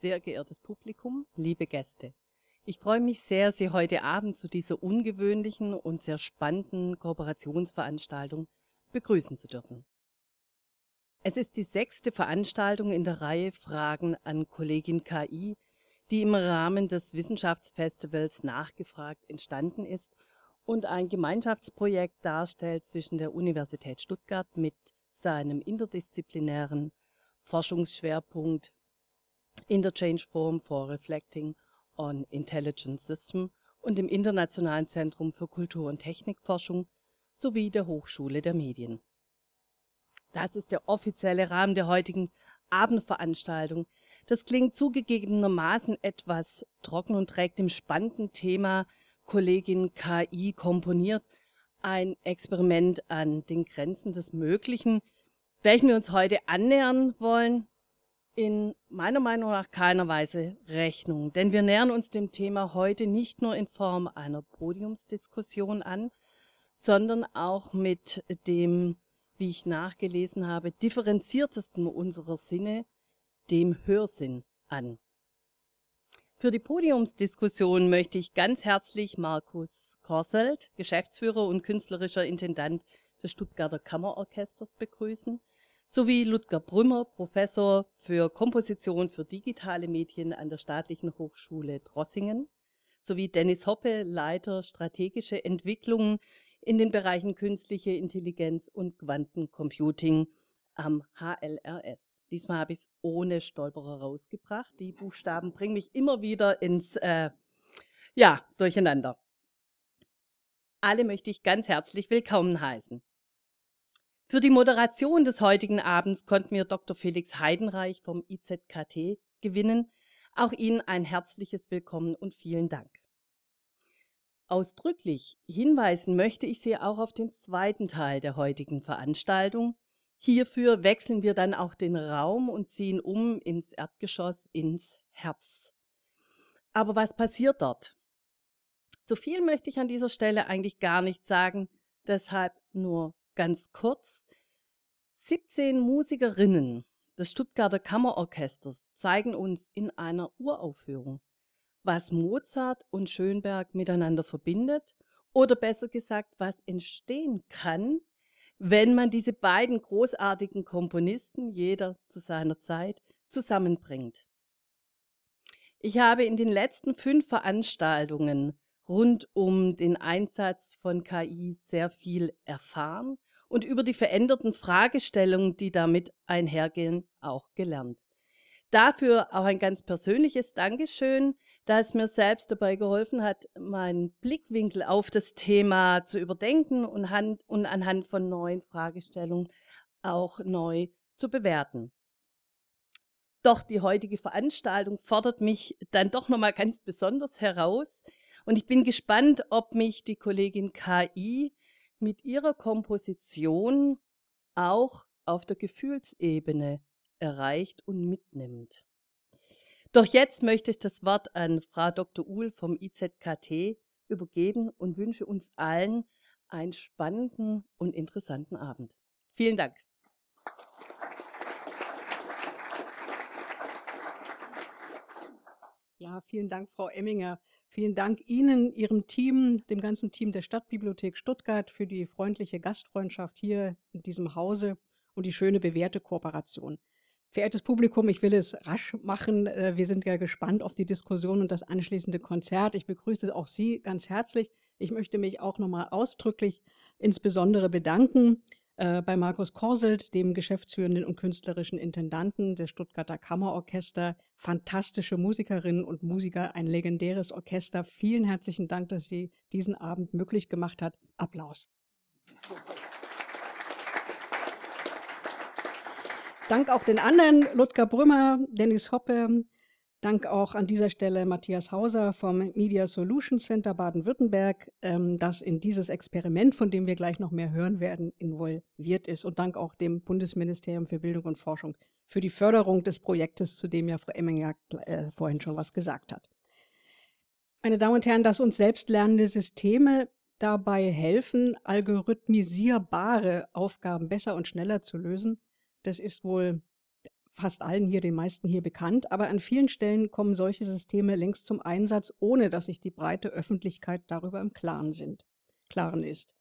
sehr geehrtes Publikum, liebe Gäste. Ich freue mich sehr, Sie heute Abend zu dieser ungewöhnlichen und sehr spannenden Kooperationsveranstaltung begrüßen zu dürfen. Es ist die sechste Veranstaltung in der Reihe Fragen an Kollegin KI, die im Rahmen des Wissenschaftsfestivals nachgefragt entstanden ist und ein Gemeinschaftsprojekt darstellt zwischen der Universität Stuttgart mit seinem interdisziplinären Forschungsschwerpunkt Interchange Forum for Reflecting on Intelligent System und dem Internationalen Zentrum für Kultur- und Technikforschung sowie der Hochschule der Medien. Das ist der offizielle Rahmen der heutigen Abendveranstaltung. Das klingt zugegebenermaßen etwas trocken und trägt dem spannenden Thema Kollegin KI komponiert ein Experiment an den Grenzen des Möglichen, welchen wir uns heute annähern wollen, in meiner Meinung nach keiner Weise Rechnung. Denn wir nähern uns dem Thema heute nicht nur in Form einer Podiumsdiskussion an, sondern auch mit dem, wie ich nachgelesen habe, differenziertesten unserer Sinne, dem Hörsinn an. Für die Podiumsdiskussion möchte ich ganz herzlich Markus Korselt, Geschäftsführer und künstlerischer Intendant des Stuttgarter Kammerorchesters begrüßen, sowie Ludger Brümmer, Professor für Komposition für digitale Medien an der Staatlichen Hochschule Drossingen, sowie Dennis Hoppe, Leiter strategische Entwicklungen in den Bereichen künstliche Intelligenz und Quantencomputing am HLRS. Diesmal habe ich es ohne Stolperer rausgebracht. Die Buchstaben bringen mich immer wieder ins äh, ja, Durcheinander. Alle möchte ich ganz herzlich willkommen heißen. Für die Moderation des heutigen Abends konnten wir Dr. Felix Heidenreich vom IZKT gewinnen. Auch Ihnen ein herzliches Willkommen und vielen Dank. Ausdrücklich hinweisen möchte ich Sie auch auf den zweiten Teil der heutigen Veranstaltung. Hierfür wechseln wir dann auch den Raum und ziehen um ins Erdgeschoss, ins Herz. Aber was passiert dort? So viel möchte ich an dieser Stelle eigentlich gar nicht sagen, deshalb nur ganz kurz. 17 Musikerinnen des Stuttgarter Kammerorchesters zeigen uns in einer Uraufführung, was Mozart und Schönberg miteinander verbindet oder besser gesagt, was entstehen kann, wenn man diese beiden großartigen Komponisten, jeder zu seiner Zeit, zusammenbringt. Ich habe in den letzten fünf Veranstaltungen rund um den Einsatz von KI sehr viel erfahren und über die veränderten Fragestellungen, die damit einhergehen, auch gelernt. Dafür auch ein ganz persönliches Dankeschön, da es mir selbst dabei geholfen hat, meinen Blickwinkel auf das Thema zu überdenken und, und anhand von neuen Fragestellungen auch neu zu bewerten. Doch die heutige Veranstaltung fordert mich dann doch nochmal ganz besonders heraus. Und ich bin gespannt, ob mich die Kollegin KI mit ihrer Komposition auch auf der Gefühlsebene erreicht und mitnimmt. Doch jetzt möchte ich das Wort an Frau Dr. Uhl vom IZKT übergeben und wünsche uns allen einen spannenden und interessanten Abend. Vielen Dank. Ja, vielen Dank, Frau Emminger. Vielen Dank Ihnen, Ihrem Team, dem ganzen Team der Stadtbibliothek Stuttgart für die freundliche Gastfreundschaft hier in diesem Hause und die schöne bewährte Kooperation. Verehrtes Publikum, ich will es rasch machen. Äh, wir sind ja gespannt auf die Diskussion und das anschließende Konzert. Ich begrüße auch Sie ganz herzlich. Ich möchte mich auch nochmal ausdrücklich insbesondere bedanken äh, bei Markus Korselt, dem geschäftsführenden und künstlerischen Intendanten des Stuttgarter Kammerorchester. Fantastische Musikerinnen und Musiker, ein legendäres Orchester. Vielen herzlichen Dank, dass Sie diesen Abend möglich gemacht hat. Applaus. Dank auch den anderen, Ludger Brümmer, Dennis Hoppe, Dank auch an dieser Stelle Matthias Hauser vom Media Solutions Center Baden-Württemberg, ähm, das in dieses Experiment, von dem wir gleich noch mehr hören werden, involviert ist. Und Dank auch dem Bundesministerium für Bildung und Forschung für die Förderung des Projektes, zu dem ja Frau Emminger äh, vorhin schon was gesagt hat. Meine Damen und Herren, dass uns selbstlernende Systeme dabei helfen, algorithmisierbare Aufgaben besser und schneller zu lösen, das ist wohl fast allen hier, den meisten hier bekannt, aber an vielen Stellen kommen solche Systeme längst zum Einsatz, ohne dass sich die breite Öffentlichkeit darüber im Klaren, sind, Klaren ist.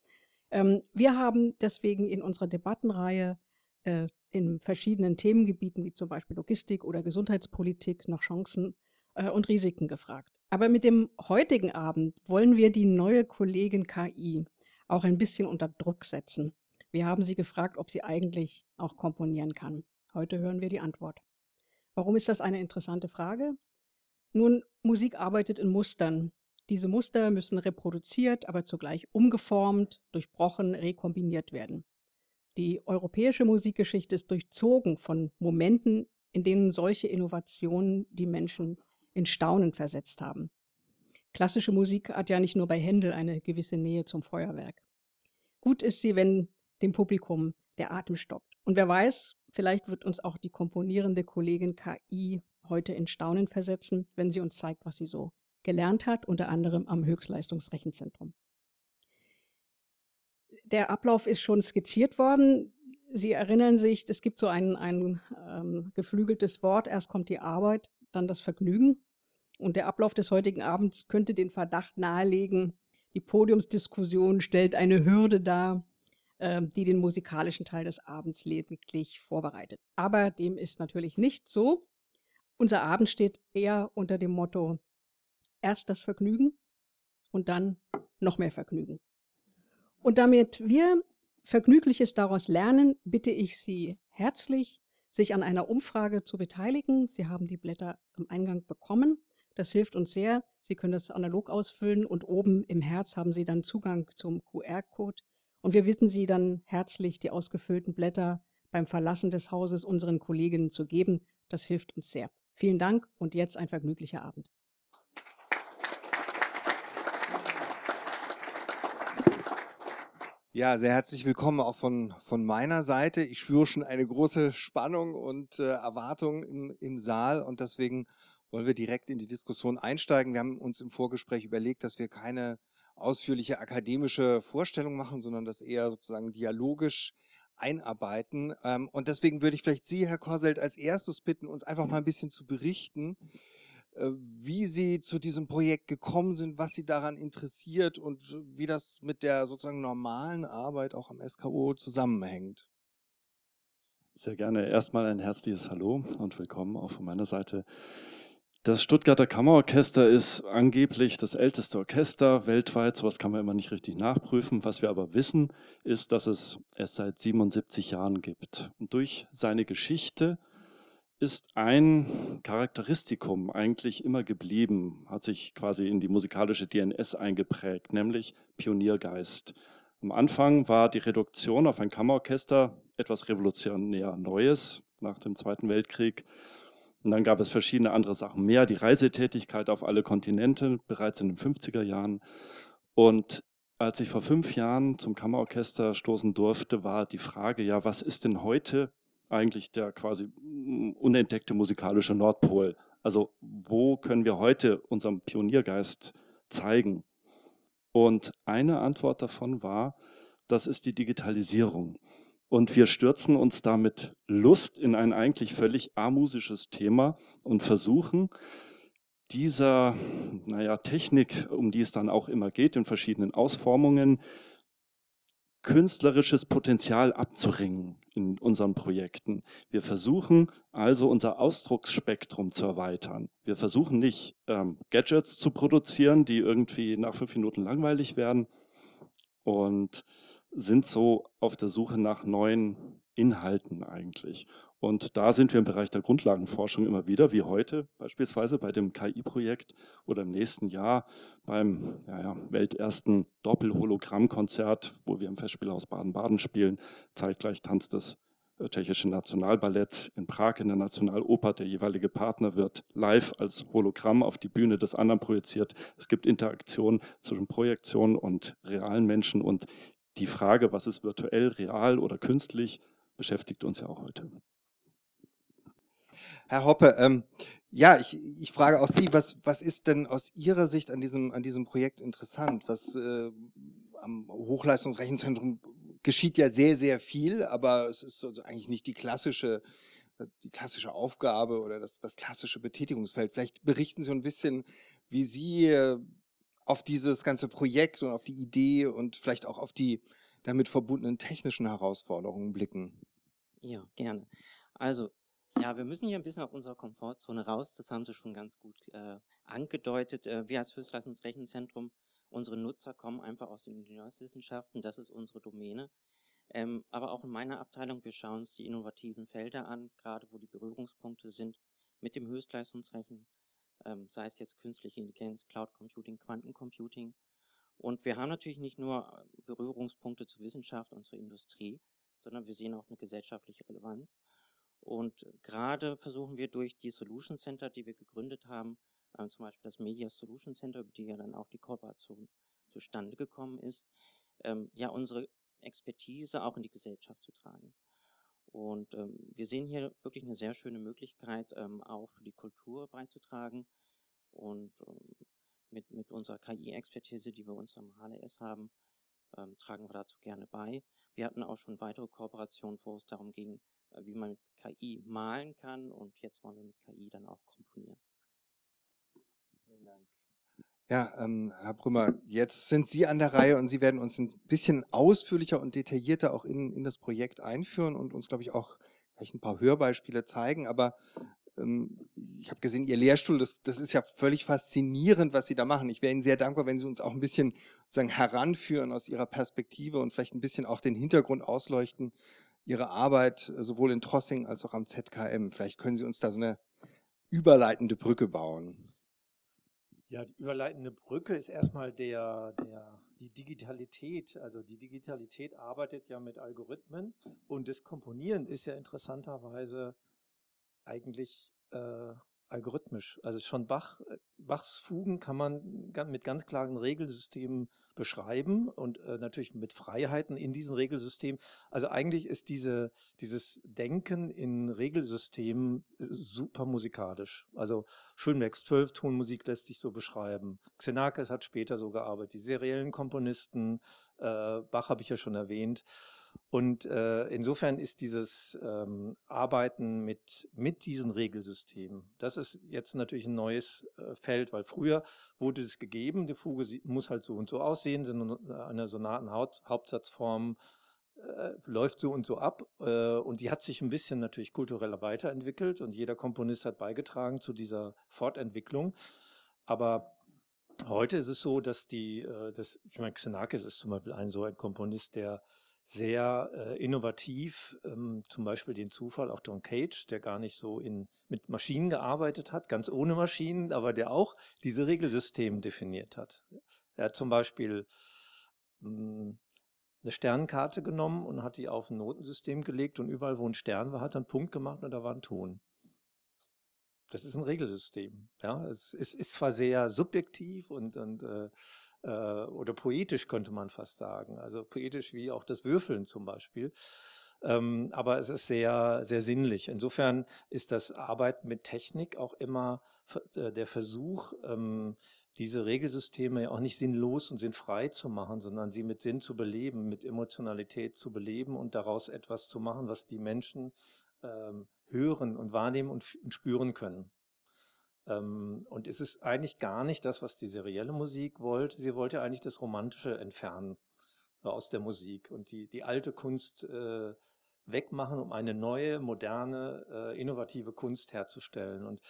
Ähm, wir haben deswegen in unserer Debattenreihe äh, in verschiedenen Themengebieten wie zum Beispiel Logistik oder Gesundheitspolitik nach Chancen äh, und Risiken gefragt. Aber mit dem heutigen Abend wollen wir die neue Kollegin KI auch ein bisschen unter Druck setzen. Wir haben sie gefragt, ob sie eigentlich auch komponieren kann. Heute hören wir die Antwort. Warum ist das eine interessante Frage? Nun, Musik arbeitet in Mustern. Diese Muster müssen reproduziert, aber zugleich umgeformt, durchbrochen, rekombiniert werden. Die europäische Musikgeschichte ist durchzogen von Momenten, in denen solche Innovationen die Menschen in Staunen versetzt haben. Klassische Musik hat ja nicht nur bei Händel eine gewisse Nähe zum Feuerwerk. Gut ist sie, wenn dem Publikum der Atem stockt. Und wer weiß, vielleicht wird uns auch die komponierende Kollegin KI heute in Staunen versetzen, wenn sie uns zeigt, was sie so gelernt hat, unter anderem am Höchstleistungsrechenzentrum. Der Ablauf ist schon skizziert worden. Sie erinnern sich, es gibt so ein, ein ähm, geflügeltes Wort. Erst kommt die Arbeit, dann das Vergnügen. Und der Ablauf des heutigen Abends könnte den Verdacht nahelegen, die Podiumsdiskussion stellt eine Hürde dar, die den musikalischen Teil des Abends lediglich vorbereitet. Aber dem ist natürlich nicht so. Unser Abend steht eher unter dem Motto, erst das Vergnügen und dann noch mehr Vergnügen. Und damit wir Vergnügliches daraus lernen, bitte ich Sie herzlich, sich an einer Umfrage zu beteiligen. Sie haben die Blätter am Eingang bekommen. Das hilft uns sehr. Sie können das analog ausfüllen und oben im Herz haben Sie dann Zugang zum QR-Code. Und wir bitten Sie dann herzlich, die ausgefüllten Blätter beim Verlassen des Hauses unseren Kolleginnen zu geben. Das hilft uns sehr. Vielen Dank und jetzt ein vergnüglicher Abend. Ja, sehr herzlich willkommen auch von, von meiner Seite. Ich spüre schon eine große Spannung und äh, Erwartung im, im Saal und deswegen wollen wir direkt in die Diskussion einsteigen. Wir haben uns im Vorgespräch überlegt, dass wir keine ausführliche akademische Vorstellung machen, sondern das eher sozusagen dialogisch einarbeiten. Ähm, und deswegen würde ich vielleicht Sie, Herr Korselt, als erstes bitten, uns einfach mal ein bisschen zu berichten, äh, wie Sie zu diesem Projekt gekommen sind, was Sie daran interessiert und wie das mit der sozusagen normalen Arbeit auch am SKO zusammenhängt. Sehr gerne. Erstmal ein herzliches Hallo und willkommen auch von meiner Seite. Das Stuttgarter Kammerorchester ist angeblich das älteste Orchester weltweit. Sowas kann man immer nicht richtig nachprüfen. Was wir aber wissen, ist, dass es es seit 77 Jahren gibt. Und durch seine Geschichte ist ein Charakteristikum eigentlich immer geblieben, hat sich quasi in die musikalische DNS eingeprägt, nämlich Pioniergeist. Am Anfang war die Reduktion auf ein Kammerorchester etwas revolutionär Neues nach dem Zweiten Weltkrieg. Und dann gab es verschiedene andere Sachen mehr, die Reisetätigkeit auf alle Kontinente bereits in den 50er Jahren. Und als ich vor fünf Jahren zum Kammerorchester stoßen durfte, war die Frage, ja, was ist denn heute eigentlich der quasi mm, unentdeckte musikalische Nordpol. Also wo können wir heute unseren Pioniergeist zeigen? Und eine Antwort davon war, das ist die Digitalisierung. Und wir stürzen uns da mit Lust in ein eigentlich völlig amusisches Thema und versuchen, dieser naja, Technik, um die es dann auch immer geht, in verschiedenen Ausformungen, künstlerisches Potenzial abzuringen in unseren Projekten. Wir versuchen also unser Ausdrucksspektrum zu erweitern. Wir versuchen nicht ähm, Gadgets zu produzieren, die irgendwie nach fünf Minuten langweilig werden und sind so auf der Suche nach neuen Inhalten eigentlich. Und da sind wir im Bereich der Grundlagenforschung immer wieder, wie heute beispielsweise bei dem KI-Projekt oder im nächsten Jahr beim ja, ja, weltersten Doppelhologrammkonzert, wo wir im Festspielhaus Baden-Baden spielen. Zeitgleich tanzt das äh, tschechische Nationalballett in Prag in der Nationaloper. Der jeweilige Partner wird live als Hologramm auf die Bühne des anderen projiziert. Es gibt Interaktion zwischen Projektion und realen Menschen und die Frage, was ist virtuell, real oder künstlich, beschäftigt uns ja auch heute. Herr Hoppe, ähm, ja, ich, ich frage auch Sie, was, was ist denn aus Ihrer Sicht an diesem, an diesem Projekt interessant? Was äh, am Hochleistungsrechenzentrum geschieht ja sehr, sehr viel, aber es ist also eigentlich nicht die klassische die klassische Aufgabe oder das, das klassische Betätigungsfeld. Vielleicht berichten Sie ein bisschen, wie Sie äh, auf dieses ganze Projekt und auf die Idee und vielleicht auch auf die damit verbundenen technischen Herausforderungen blicken. Ja, gerne. Also, ja, wir müssen hier ein bisschen aus unserer Komfortzone raus. Das haben Sie schon ganz gut äh, angedeutet. Äh, wir als Höchstleistungsrechenzentrum, unsere Nutzer kommen einfach aus den Ingenieurswissenschaften. Das ist unsere Domäne. Ähm, aber auch in meiner Abteilung, wir schauen uns die innovativen Felder an, gerade wo die Berührungspunkte sind mit dem Höchstleistungsrechen, ähm, sei es jetzt künstliche Intelligenz, Cloud Computing, Quantencomputing. Und wir haben natürlich nicht nur äh, Berührungspunkte zur Wissenschaft und zur Industrie, sondern wir sehen auch eine gesellschaftliche Relevanz. Und gerade versuchen wir durch die Solution Center, die wir gegründet haben, äh, zum Beispiel das Media Solution Center, über die ja dann auch die Kooperation zustande gekommen ist, ähm, ja unsere Expertise auch in die Gesellschaft zu tragen. Und ähm, wir sehen hier wirklich eine sehr schöne Möglichkeit, ähm, auch für die Kultur beizutragen. Und ähm, mit, mit unserer KI-Expertise, die wir uns am HLS haben, ähm, tragen wir dazu gerne bei. Wir hatten auch schon weitere Kooperationen, wo es darum ging, äh, wie man mit KI malen kann. Und jetzt wollen wir mit KI dann auch komponieren. Vielen Dank. Ja, ähm, Herr Brümmer, jetzt sind Sie an der Reihe und Sie werden uns ein bisschen ausführlicher und detaillierter auch in, in das Projekt einführen und uns, glaube ich, auch gleich ein paar Hörbeispiele zeigen. Aber ähm, ich habe gesehen, Ihr Lehrstuhl, das, das ist ja völlig faszinierend, was Sie da machen. Ich wäre Ihnen sehr dankbar, wenn Sie uns auch ein bisschen sozusagen heranführen aus Ihrer Perspektive und vielleicht ein bisschen auch den Hintergrund ausleuchten, Ihre Arbeit sowohl in Trossing als auch am ZKM. Vielleicht können Sie uns da so eine überleitende Brücke bauen. Ja, die überleitende Brücke ist erstmal der, der, die Digitalität. Also die Digitalität arbeitet ja mit Algorithmen und das Komponieren ist ja interessanterweise eigentlich äh, algorithmisch. Also schon Bach, äh, Bachs Fugen kann man mit ganz klaren Regelsystemen beschreiben und äh, natürlich mit Freiheiten in diesen Regelsystemen. Also eigentlich ist diese, dieses Denken in Regelsystemen äh, super musikalisch. Also Schönbergs Zwölftonmusik lässt sich so beschreiben. Xenakis hat später so gearbeitet, die seriellen Komponisten, äh, Bach habe ich ja schon erwähnt. Und äh, insofern ist dieses ähm, Arbeiten mit, mit diesen Regelsystemen, das ist jetzt natürlich ein neues äh, Feld, weil früher wurde es gegeben, die Fuge muss halt so und so aussehen, sind eine Sonatenhauptsatzform äh, läuft so und so ab äh, und die hat sich ein bisschen natürlich kultureller weiterentwickelt und jeder Komponist hat beigetragen zu dieser Fortentwicklung. Aber heute ist es so, dass die, äh, das, ich meine, Xenakis ist zum Beispiel ein so ein Komponist, der sehr äh, innovativ, ähm, zum Beispiel den Zufall, auch John Cage, der gar nicht so in, mit Maschinen gearbeitet hat, ganz ohne Maschinen, aber der auch diese Regelsysteme definiert hat. Er hat zum Beispiel mh, hm, eine Sternenkarte genommen und hat die auf ein Notensystem gelegt und überall, wo ein Stern war, hat er einen Punkt gemacht und da war ein Ton. Das ist ein Regelsystem. Ja, es ist, ist zwar sehr subjektiv und, und äh, äh, oder poetisch könnte man fast sagen. Also poetisch wie auch das Würfeln zum Beispiel. Ähm, aber es ist sehr, sehr sinnlich. Insofern ist das Arbeiten mit Technik auch immer äh, der Versuch, ähm, diese Regelsysteme ja auch nicht sinnlos und sinnfrei zu machen, sondern sie mit Sinn zu beleben, mit Emotionalität zu beleben und daraus etwas zu machen, was die Menschen ähm, hören und wahrnehmen und, und spüren können. Ähm, und es ist eigentlich gar nicht das, was die serielle Musik wollte. Sie wollte eigentlich das Romantische entfernen äh, aus der Musik und die, die alte Kunst äh, wegmachen, um eine neue, moderne, äh, innovative Kunst herzustellen. Und,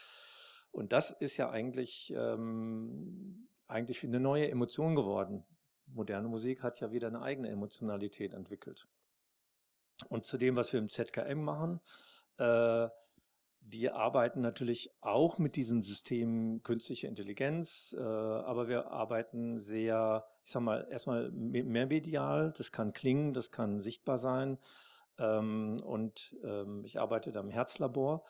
und das ist ja eigentlich, ähm, eigentlich eine neue Emotion geworden. Moderne Musik hat ja wieder eine eigene Emotionalität entwickelt. Und zu dem, was wir im ZKM machen, äh, wir arbeiten natürlich auch mit diesem System künstliche Intelligenz, äh, aber wir arbeiten sehr, ich sag mal, erstmal mehr medial. Das kann klingen, das kann sichtbar sein. Ähm, und ähm, ich arbeite da im Herzlabor.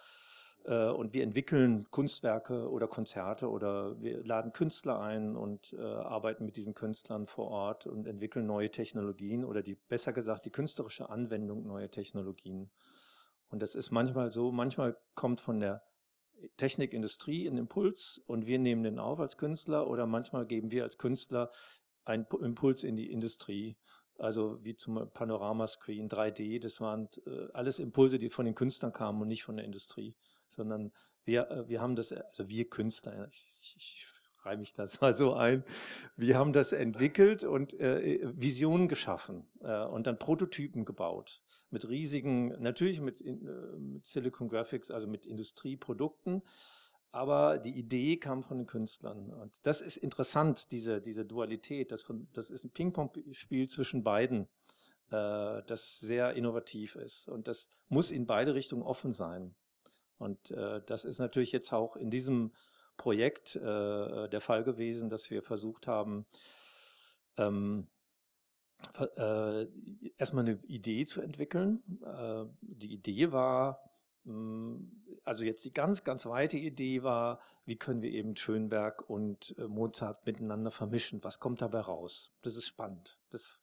Äh, und wir entwickeln Kunstwerke oder Konzerte oder wir laden Künstler ein und äh, arbeiten mit diesen Künstlern vor Ort und entwickeln neue Technologien oder die, besser gesagt, die künstlerische Anwendung neuer Technologien. Und das ist manchmal so, manchmal kommt von der Technikindustrie ein Impuls und wir nehmen den auf als Künstler oder manchmal geben wir als Künstler einen Impuls in die Industrie. Also wie zum Panoramascreen, 3D, das waren äh, alles Impulse, die von den Künstlern kamen und nicht von der Industrie, sondern wir, äh, wir haben das, also wir Künstler, ich, ich, ich reihe mich das mal so ein, wir haben das entwickelt und äh, Visionen geschaffen äh, und dann Prototypen gebaut mit riesigen, natürlich mit, äh, mit Silicon Graphics, also mit Industrieprodukten, aber die Idee kam von den Künstlern. Und das ist interessant, diese, diese Dualität. Das, von, das ist ein Ping-Pong-Spiel zwischen beiden, äh, das sehr innovativ ist. Und das muss in beide Richtungen offen sein. Und äh, das ist natürlich jetzt auch in diesem Projekt äh, der Fall gewesen, dass wir versucht haben, ähm, äh, erstmal eine Idee zu entwickeln. Äh, die Idee war, hm, also jetzt die ganz, ganz weite Idee war, wie können wir eben Schönberg und äh, Mozart miteinander vermischen? Was kommt dabei raus? Das ist spannend. Das,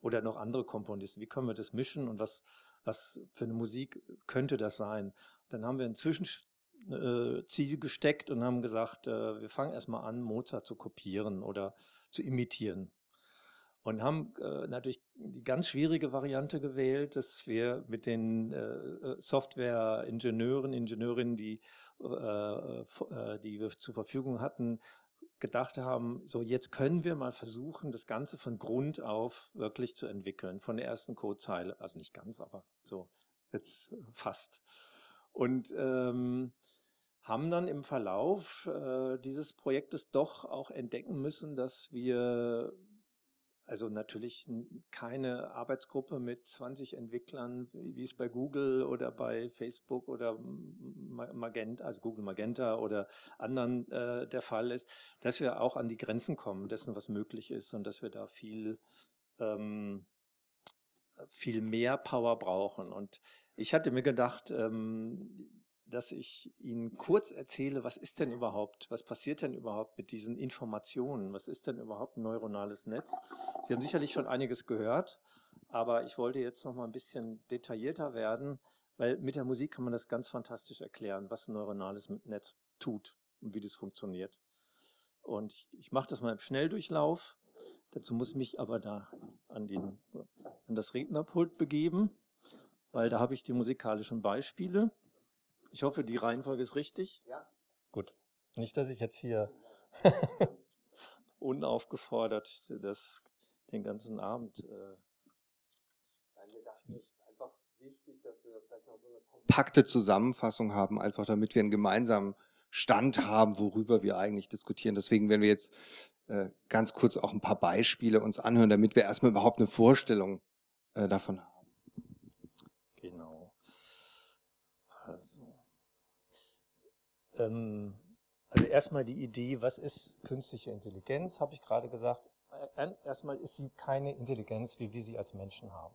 oder noch andere Komponisten. Wie können wir das mischen und was, was für eine Musik könnte das sein? Dann haben wir ein Zwischenziel äh, gesteckt und haben gesagt, äh, wir fangen erstmal an, Mozart zu kopieren oder zu imitieren und haben äh, natürlich die ganz schwierige Variante gewählt, dass wir mit den äh, äh Software-Ingenieuren, Ingenieurinnen, die, äh, äh, die wir zur Verfügung hatten, gedacht haben, so jetzt können wir mal versuchen, das Ganze von Grund auf wirklich zu entwickeln, von der ersten Codezeile, also nicht ganz, aber so jetzt fast. Und ähm, haben dann im Verlauf äh, dieses Projektes doch auch entdecken müssen, dass wir also natürlich keine Arbeitsgruppe mit 20 Entwicklern, wie es bei Google oder bei Facebook oder Magenta, also Google Magenta oder anderen äh, der Fall ist, dass wir auch an die Grenzen kommen dessen, was möglich ist und dass wir da viel ähm, viel mehr Power brauchen. Und ich hatte mir gedacht, ähm, dass ich Ihnen kurz erzähle, was ist denn überhaupt, was passiert denn überhaupt mit diesen Informationen? Was ist denn überhaupt ein neuronales Netz? Sie haben sicherlich schon einiges gehört, aber ich wollte jetzt noch mal ein bisschen detaillierter werden, weil mit der Musik kann man das ganz fantastisch erklären, was ein neuronales Netz tut und wie das funktioniert. Und ich, ich mache das mal im Schnelldurchlauf. Dazu muss ich mich aber da an, den, an das Rednerpult begeben, weil da habe ich die musikalischen Beispiele. Ich hoffe, die Reihenfolge ist richtig. Ja. Gut. Nicht, dass ich jetzt hier unaufgefordert das, den ganzen Abend. Äh Nein, wir dachten, es ist einfach wichtig, dass wir vielleicht noch so eine kompakte Zusammenfassung haben, einfach damit wir einen gemeinsamen Stand haben, worüber wir eigentlich diskutieren. Deswegen werden wir jetzt äh, ganz kurz auch ein paar Beispiele uns anhören, damit wir erstmal überhaupt eine Vorstellung äh, davon haben. Ähm, also erstmal die Idee, was ist künstliche Intelligenz, habe ich gerade gesagt. Erstmal ist sie keine Intelligenz, wie wir sie als Menschen haben.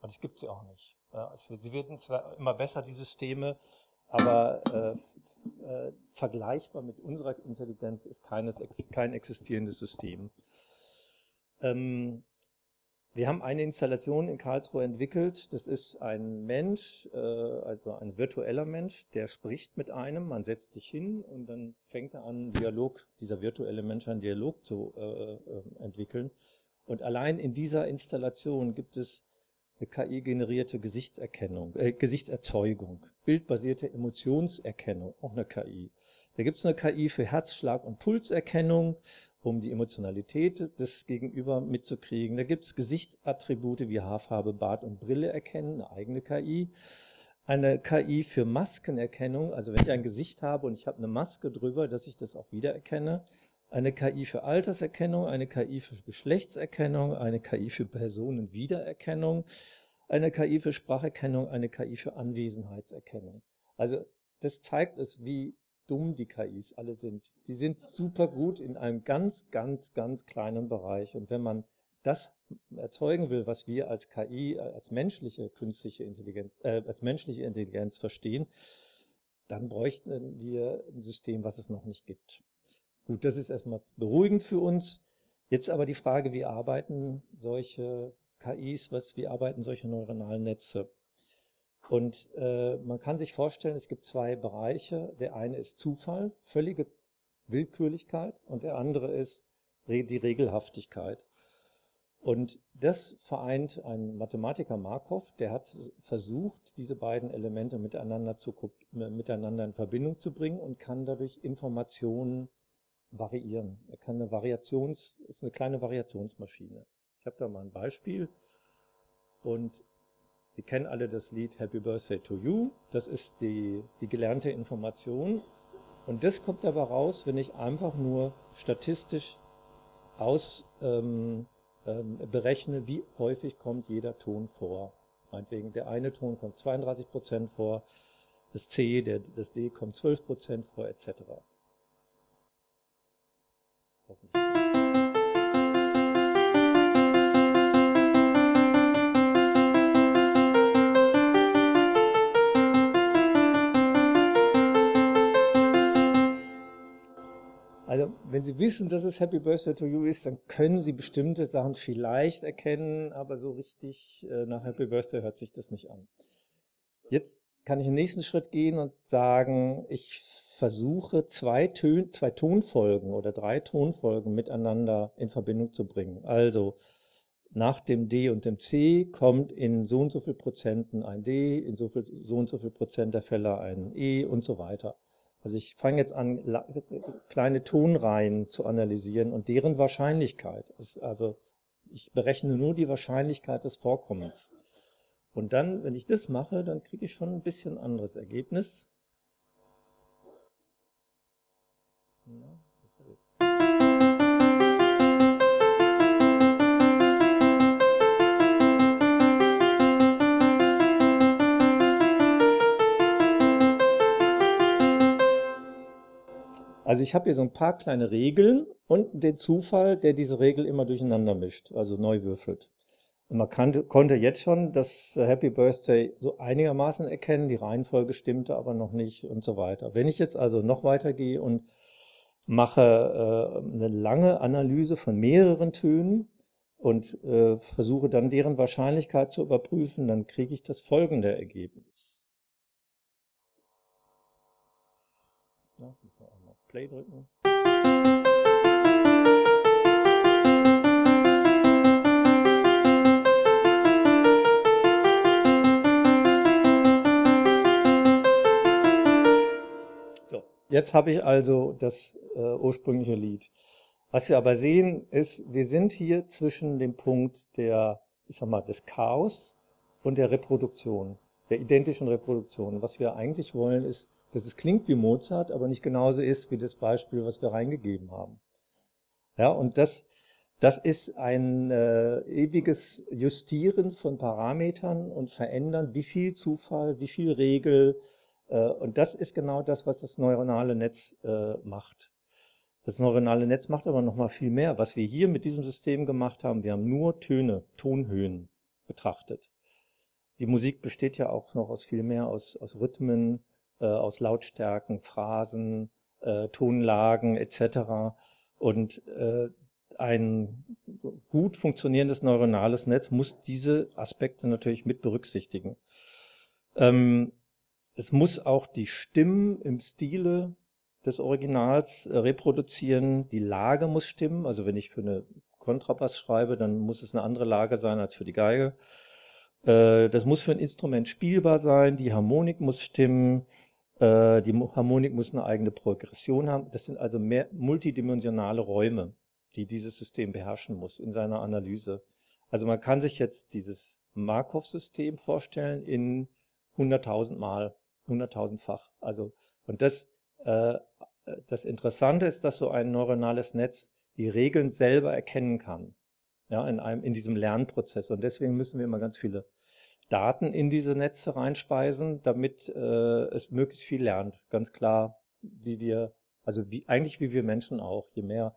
Und das gibt sie auch nicht. sie werden zwar immer besser, die Systeme, aber äh, äh, vergleichbar mit unserer Intelligenz ist keines, kein existierendes System. Ähm, wir haben eine Installation in Karlsruhe entwickelt. Das ist ein Mensch, äh, also ein virtueller Mensch, der spricht mit einem. Man setzt sich hin und dann fängt er an, Dialog, dieser virtuelle Mensch einen Dialog zu äh, äh, entwickeln. Und allein in dieser Installation gibt es KI-generierte Gesichtserkennung, äh, Gesichtserzeugung, bildbasierte Emotionserkennung, auch eine KI. Da gibt es eine KI für Herzschlag- und Pulserkennung um die Emotionalität des Gegenüber mitzukriegen. Da gibt es Gesichtsattribute wie Haarfarbe, Bart und Brille erkennen, eine eigene KI. Eine KI für Maskenerkennung, also wenn ich ein Gesicht habe und ich habe eine Maske drüber, dass ich das auch wiedererkenne. Eine KI für Alterserkennung, eine KI für Geschlechtserkennung, eine KI für Personenwiedererkennung, eine KI für Spracherkennung, eine KI für Anwesenheitserkennung. Also das zeigt es, wie dumm die KIs alle sind. Die sind super gut in einem ganz, ganz, ganz kleinen Bereich. Und wenn man das erzeugen will, was wir als KI, als menschliche künstliche Intelligenz, äh, als menschliche Intelligenz verstehen, dann bräuchten wir ein System, was es noch nicht gibt. Gut, das ist erstmal beruhigend für uns. Jetzt aber die Frage, wie arbeiten solche KIs, was, wie arbeiten solche neuronalen Netze? Und äh, man kann sich vorstellen, es gibt zwei Bereiche. Der eine ist Zufall, völlige Willkürlichkeit und der andere ist die Regelhaftigkeit. Und das vereint ein Mathematiker Markov, der hat versucht, diese beiden Elemente miteinander, zu, miteinander in Verbindung zu bringen und kann dadurch Informationen variieren. Er kann eine Variations, ist eine kleine Variationsmaschine. Ich habe da mal ein Beispiel und Sie kennen alle das Lied Happy Birthday to You. Das ist die, die gelernte Information. Und das kommt aber raus, wenn ich einfach nur statistisch aus, ähm, ähm, berechne, wie häufig kommt jeder Ton vor. Meinetwegen, der eine Ton kommt 32 Prozent vor, das C, der, das D kommt 12 Prozent vor, etc. Also, wenn Sie wissen, dass es Happy Birthday to You ist, dann können Sie bestimmte Sachen vielleicht erkennen, aber so richtig äh, nach Happy Birthday hört sich das nicht an. Jetzt kann ich den nächsten Schritt gehen und sagen, ich versuche zwei, Tön zwei Tonfolgen oder drei Tonfolgen miteinander in Verbindung zu bringen. Also nach dem D und dem C kommt in so und so viel Prozenten ein D, in so, viel, so und so viel Prozent der Fälle ein E und so weiter. Also ich fange jetzt an, kleine Tonreihen zu analysieren und deren Wahrscheinlichkeit. also ich berechne nur die Wahrscheinlichkeit des Vorkommens. Und dann, wenn ich das mache, dann kriege ich schon ein bisschen anderes Ergebnis. Also ich habe hier so ein paar kleine Regeln und den Zufall, der diese Regel immer durcheinander mischt, also neu würfelt. Und man kannte, konnte jetzt schon das Happy Birthday so einigermaßen erkennen, die Reihenfolge stimmte aber noch nicht und so weiter. Wenn ich jetzt also noch weitergehe und mache äh, eine lange Analyse von mehreren Tönen und äh, versuche dann deren Wahrscheinlichkeit zu überprüfen, dann kriege ich das folgende Ergebnis. Ja, Play drücken. Jetzt habe ich also das äh, ursprüngliche Lied. Was wir aber sehen, ist, wir sind hier zwischen dem Punkt der, ich sag mal, des Chaos und der Reproduktion, der identischen Reproduktion. Was wir eigentlich wollen, ist dass es klingt wie Mozart, aber nicht genauso ist wie das Beispiel, was wir reingegeben haben. Ja, und das, das ist ein äh, ewiges Justieren von Parametern und Verändern, wie viel Zufall, wie viel Regel. Äh, und das ist genau das, was das neuronale Netz äh, macht. Das neuronale Netz macht aber noch mal viel mehr. Was wir hier mit diesem System gemacht haben, wir haben nur Töne, Tonhöhen betrachtet. Die Musik besteht ja auch noch aus viel mehr, aus, aus Rhythmen, äh, aus Lautstärken, Phrasen, äh, Tonlagen etc. Und ein gut funktionierendes neuronales Netz muss diese Aspekte natürlich mit berücksichtigen. Ähm, es muss auch die Stimmen im Stile des Originals äh, reproduzieren. Die Lage muss stimmen. Also wenn ich für eine Kontrabass schreibe, dann muss es eine andere Lage sein als für die Geige. Äh, das muss für ein Instrument spielbar sein. Die Harmonik muss stimmen. Äh, die Harmonik muss eine eigene Progression haben. Das sind also mehr multidimensionale Räume, die dieses System beherrschen muss in seiner Analyse. Also man kann sich jetzt dieses Markov-System vorstellen in 100.000 Mal, 100.000-fach. Also, und das, äh, das Interessante ist, dass so ein neuronales Netz die Regeln selber erkennen kann. Ja, in einem, in diesem Lernprozess. Und deswegen müssen wir immer ganz viele Daten in diese Netze reinspeisen, damit äh, es möglichst viel lernt. Ganz klar, wie wir, also wie, eigentlich wie wir Menschen auch. Je mehr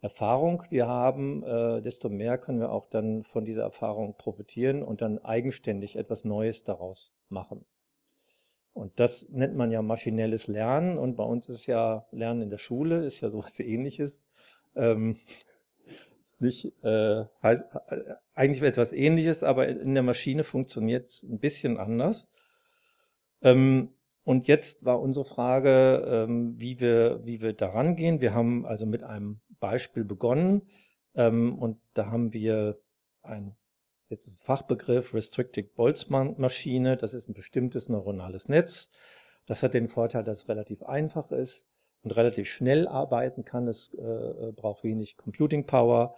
Erfahrung wir haben, äh, desto mehr können wir auch dann von dieser Erfahrung profitieren und dann eigenständig etwas Neues daraus machen. Und das nennt man ja maschinelles Lernen und bei uns ist ja Lernen in der Schule, ist ja sowas ähnliches. Ähm, nicht, äh, heißt, äh, eigentlich etwas ähnliches, aber in der Maschine funktioniert es ein bisschen anders. Ähm, und jetzt war unsere Frage, ähm, wie, wir, wie wir daran gehen. Wir haben also mit einem Beispiel begonnen ähm, und da haben wir ein jetzt ist ein Fachbegriff Restricted Boltzmann-Maschine. Das ist ein bestimmtes neuronales Netz. Das hat den Vorteil, dass es relativ einfach ist und relativ schnell arbeiten kann. Es äh, braucht wenig Computing Power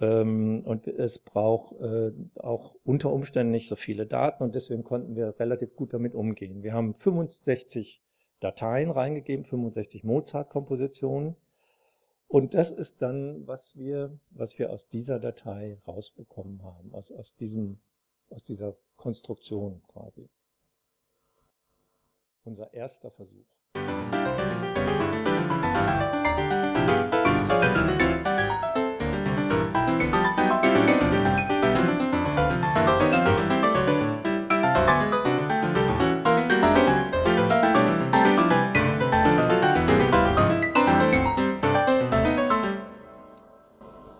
ähm, und es braucht äh, auch unter Umständen nicht so viele Daten und deswegen konnten wir relativ gut damit umgehen. Wir haben 65 Dateien reingegeben, 65 Mozart-Kompositionen und das ist dann, was wir, was wir aus dieser Datei rausbekommen haben, aus, aus, diesem, aus dieser Konstruktion quasi. Unser erster Versuch.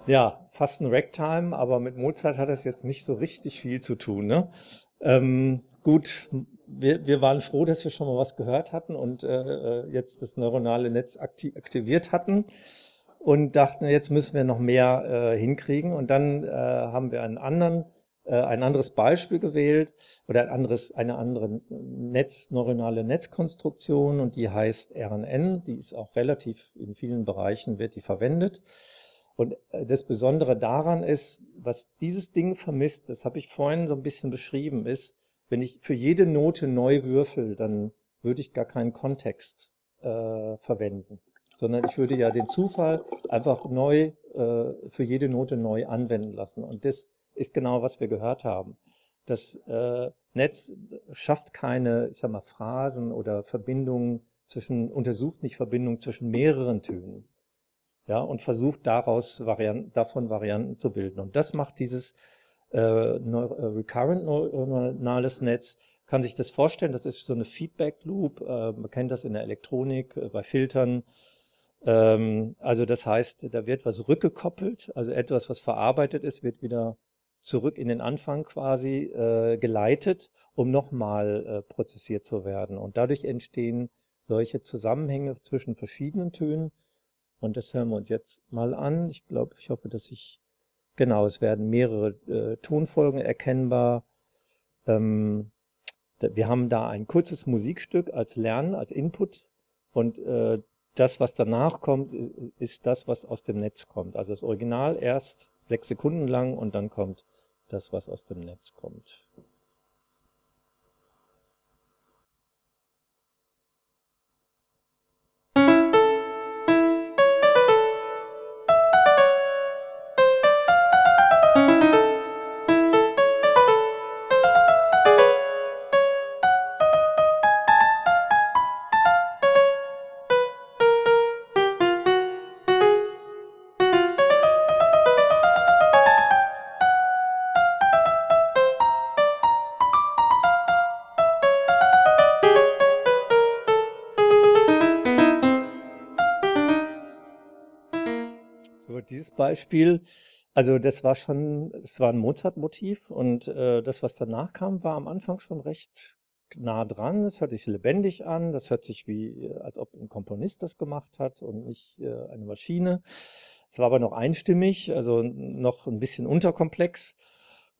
Ja, fast ein Ragtime, aber mit Mozart hat es jetzt nicht so richtig viel zu tun. Ne? Ähm, gut, wir, wir waren froh, dass wir schon mal was gehört hatten und äh, äh jetzt das neuronale Netz aktiviert hatten und dachten, jetzt müssen wir noch mehr äh, hinkriegen. Und dann äh, haben wir einen anderen, äh, ein anderes Beispiel gewählt oder ein anderes, eine andere Netz, neuronale Netzkonstruktion und die heißt RNN. Die ist auch relativ in vielen Bereichen wird die verwendet. Und äh, das Besondere daran ist, was dieses Ding vermisst, das habe ich vorhin so ein bisschen beschrieben, ist, wenn ich für jede Note neu würfel, dann würde ich gar keinen Kontext äh, verwenden, sondern ich würde ja den Zufall einfach neu äh, für jede Note neu anwenden lassen. Und das ist genau, was wir gehört haben. Das äh, Netz schafft keine, ich sag mal, Phrasen oder Verbindungen zwischen, untersucht nicht Verbindungen zwischen mehreren Tönen ja, und versucht daraus Varianten, davon Varianten zu bilden. Und das macht dieses äh, Neu äh, Recurrent neuronales Netz. Kann sich das vorstellen, das ist so eine Feedback Loop. Äh, man kennt das in der Elektronik, äh, bei Filtern. Ähm, also das heißt, da wird was rückgekoppelt, also etwas, was verarbeitet ist, wird wieder zurück in den Anfang quasi äh, geleitet, um nochmal äh, prozessiert zu werden. Und dadurch entstehen solche Zusammenhänge zwischen verschiedenen Tönen, und das hören wir uns jetzt mal an. Ich glaube, ich hoffe, dass ich, genau, es werden mehrere äh, Tonfolgen erkennbar. Ähm, wir haben da ein kurzes Musikstück als Lernen, als Input. Und äh, das, was danach kommt, ist das, was aus dem Netz kommt. Also das Original erst sechs Sekunden lang und dann kommt das, was aus dem Netz kommt. Beispiel. Also das war schon, es war ein Mozart-Motiv und äh, das, was danach kam, war am Anfang schon recht nah dran. Es hört sich lebendig an, das hört sich wie, äh, als ob ein Komponist das gemacht hat und nicht äh, eine Maschine. Es war aber noch einstimmig, also noch ein bisschen unterkomplex.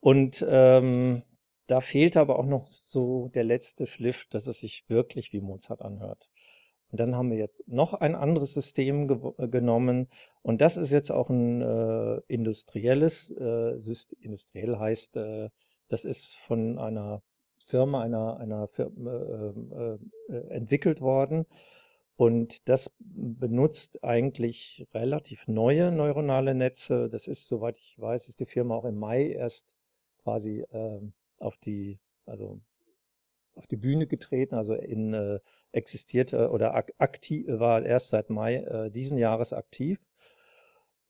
Und ähm, da fehlte aber auch noch so der letzte Schliff, dass es sich wirklich wie Mozart anhört. Und dann haben wir jetzt noch ein anderes System ge äh, genommen. Und das ist jetzt auch ein äh, industrielles äh, System. Industriell heißt, äh, das ist von einer Firma, einer, einer Firma äh, äh, entwickelt worden. Und das benutzt eigentlich relativ neue neuronale Netze. Das ist, soweit ich weiß, ist die Firma auch im Mai erst quasi ähm, auf die, also auf die Bühne getreten, also in äh, existierte oder ak aktiv war erst seit Mai äh, diesen Jahres aktiv.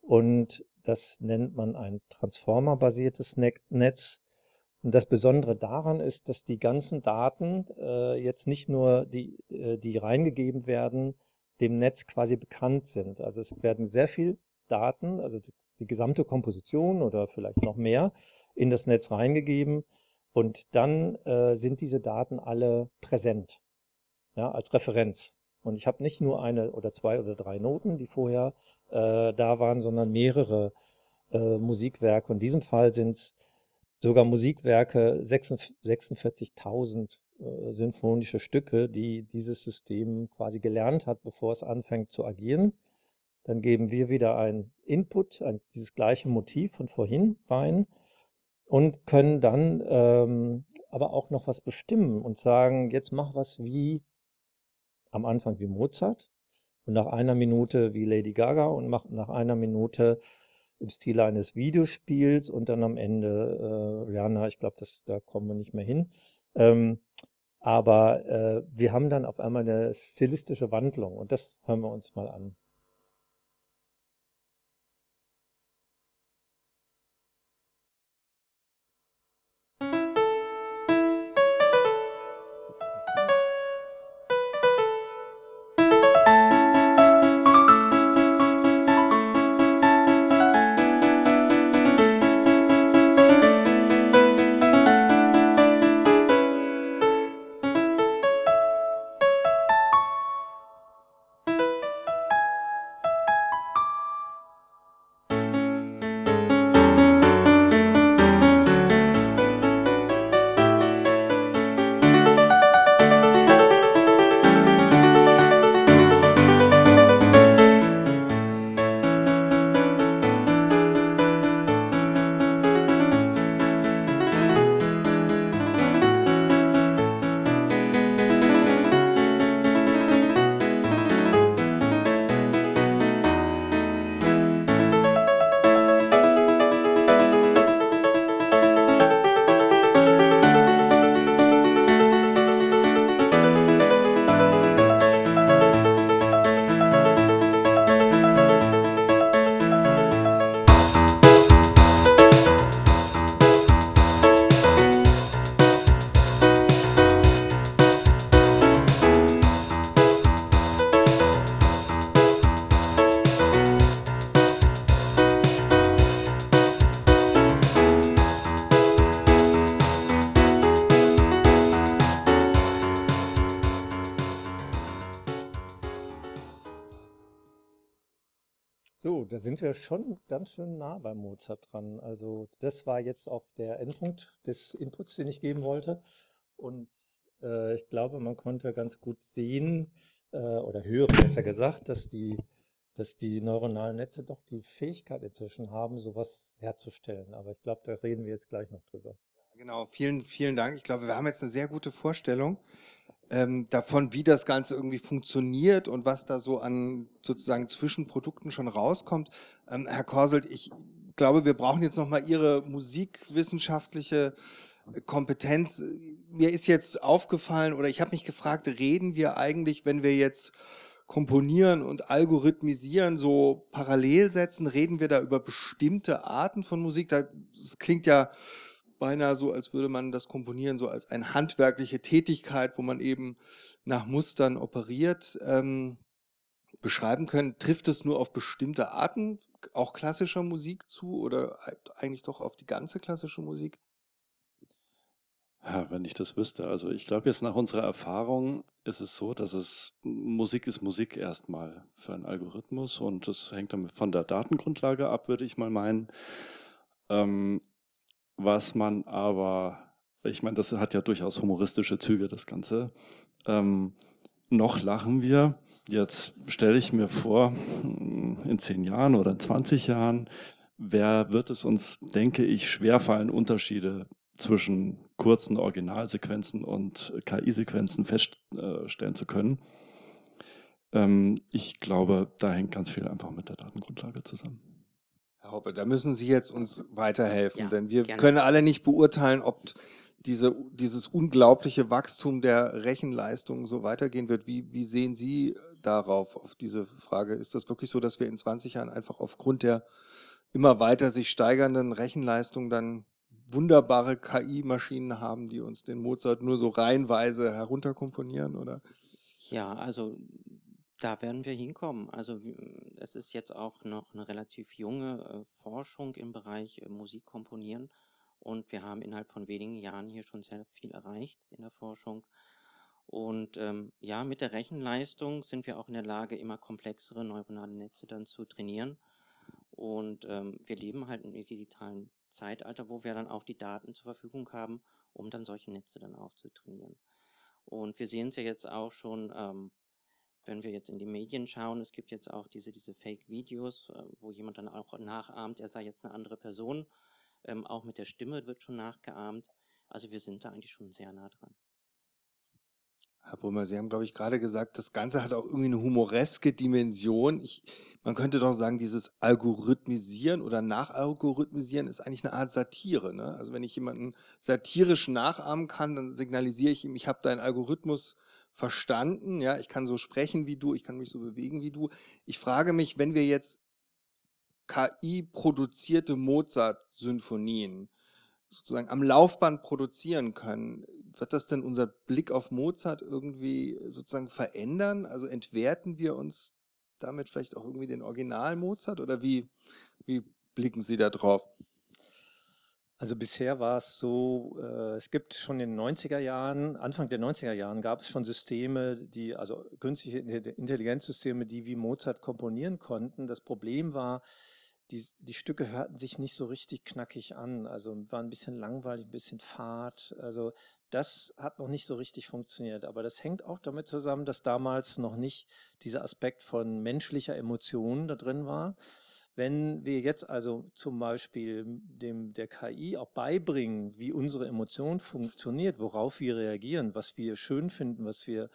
Und das nennt man ein Transformer-basiertes Netz. Und das Besondere daran ist, dass die ganzen Daten äh, jetzt nicht nur die, äh, die reingegeben werden, dem Netz quasi bekannt sind. Also es werden sehr viel Daten, also die, die gesamte Komposition oder vielleicht noch mehr, in das Netz reingegeben und dann äh, sind diese Daten alle präsent, ja, als Referenz. Und ich habe nicht nur eine oder zwei oder drei Noten, die vorher äh, da waren, sondern mehrere äh, Musikwerke. In diesem Fall sind es sogar Musikwerke, 46.000 äh, sinfonische Stücke, die dieses System quasi gelernt hat, bevor es anfängt zu agieren. Dann geben wir wieder ein Input, ein, dieses gleiche Motiv von vorhin rein und können dann ähm, aber auch noch was bestimmen und sagen, jetzt mach was wie am Anfang wie Mozart und nach einer Minute wie Lady Gaga und mach nach einer Minute im Stile eines Videospiels und dann am Ende äh, Rihanna, ich glaube, da kommen wir nicht mehr hin. Ähm, aber äh, wir haben dann auf einmal eine stilistische Wandlung und das hören wir uns mal an. Wir schon ganz schön nah bei Mozart dran. Also das war jetzt auch der Endpunkt des Inputs, den ich geben wollte. Und äh, ich glaube, man konnte ganz gut sehen äh, oder hören, besser gesagt, dass die, dass die neuronalen Netze doch die Fähigkeit inzwischen haben, sowas herzustellen. Aber ich glaube, da reden wir jetzt gleich noch drüber. Genau, vielen, vielen Dank. Ich glaube, wir haben jetzt eine sehr gute Vorstellung ähm, davon, wie das Ganze irgendwie funktioniert und was da so an sozusagen Zwischenprodukten schon rauskommt. Ähm, Herr Korselt, ich glaube, wir brauchen jetzt nochmal Ihre musikwissenschaftliche Kompetenz. Mir ist jetzt aufgefallen oder ich habe mich gefragt, reden wir eigentlich, wenn wir jetzt komponieren und algorithmisieren, so parallel setzen, reden wir da über bestimmte Arten von Musik? Das klingt ja beinahe so, als würde man das Komponieren so als eine handwerkliche Tätigkeit, wo man eben nach Mustern operiert, ähm, beschreiben können. Trifft es nur auf bestimmte Arten auch klassischer Musik zu oder eigentlich doch auf die ganze klassische Musik? Ja, wenn ich das wüsste. Also ich glaube jetzt nach unserer Erfahrung ist es so, dass es Musik ist Musik erstmal für einen Algorithmus und das hängt damit von der Datengrundlage ab, würde ich mal meinen. Ähm, was man aber, ich meine, das hat ja durchaus humoristische Züge, das Ganze. Ähm, noch lachen wir. Jetzt stelle ich mir vor, in zehn Jahren oder in 20 Jahren, wer wird es uns, denke ich, schwerfallen, Unterschiede zwischen kurzen Originalsequenzen und KI-Sequenzen feststellen zu können. Ähm, ich glaube, da hängt ganz viel einfach mit der Datengrundlage zusammen. Hoppe, da müssen Sie jetzt uns weiterhelfen, Ja, denn wir gerne. können alle nicht beurteilen, ob diese, dieses unglaubliche Wachstum der Rechenleistung so weitergehen wird. Wie, wie sehen Sie darauf, auf diese Frage? Ist das wirklich so, dass wir in 20 Jahren einfach aufgrund der immer weiter sich steigernden Rechenleistung dann wunderbare KI-Maschinen haben, die uns den Mozart nur so reihenweise herunterkomponieren, oder? Ja, also da werden wir hinkommen. Also w- es ist jetzt auch noch eine relativ junge äh, Forschung im Bereich äh, Musik komponieren und wir haben innerhalb von wenigen Jahren hier schon sehr viel erreicht in der Forschung. Und ähm, ja, mit der Rechenleistung sind wir auch in der Lage, immer komplexere neuronale Netze dann zu trainieren. Und ähm, wir leben halt im digitalen Zeitalter, wo wir dann auch die Daten zur Verfügung haben, um dann solche Netze dann auch zu trainieren. Und wir sehen es ja jetzt auch schon, ähm, wenn wir jetzt in die Medien schauen, es gibt jetzt auch diese, diese Fake-Videos, äh, wo jemand dann auch nachahmt, er sei jetzt eine andere Person. Ähm, auch mit der Stimme wird schon nachgeahmt. Also wir sind da eigentlich schon sehr nah dran. Herr Brümmer, Sie haben, glaube ich, gerade gesagt, das Ganze hat auch irgendwie eine humoreske Dimension. Ich, man könnte doch sagen, dieses Algorithmisieren oder Nachalgorithmisieren ist eigentlich eine Art Satire. Ne? Also wenn ich jemanden satirisch nachahmen kann, dann signalisiere ich ihm, ich habe deinen Algorithmus verstanden, ja, ich kann so sprechen wie du, ich kann mich so bewegen wie du. Ich frage mich, wenn wir jetzt KI-produzierte Mozart-Symphonien sozusagen am Laufband produzieren können, wird das denn unser Blick auf Mozart irgendwie sozusagen verändern? Also entwerten wir uns damit vielleicht auch irgendwie den Original Mozart oder wie, wie blicken Sie da drauf? Also bisher war es so, äh, es gibt schon in den 90er Jahren, Anfang der 90er Jahren gab es schon Systeme, die, also künstliche Intelligenzsysteme, die wie Mozart komponieren konnten. Das Problem war, die, die Stücke hörten sich nicht so richtig knackig an, also waren ein bisschen langweilig, ein bisschen fad. Also das hat noch nicht so richtig funktioniert. Aber das hängt auch damit zusammen, dass damals noch nicht dieser Aspekt von menschlicher Emotion da drin war. Wenn wir jetzt also zum Beispiel dem, der KI auch beibringen, wie unsere Emotion funktioniert, worauf wir reagieren, was wir schön finden, was wir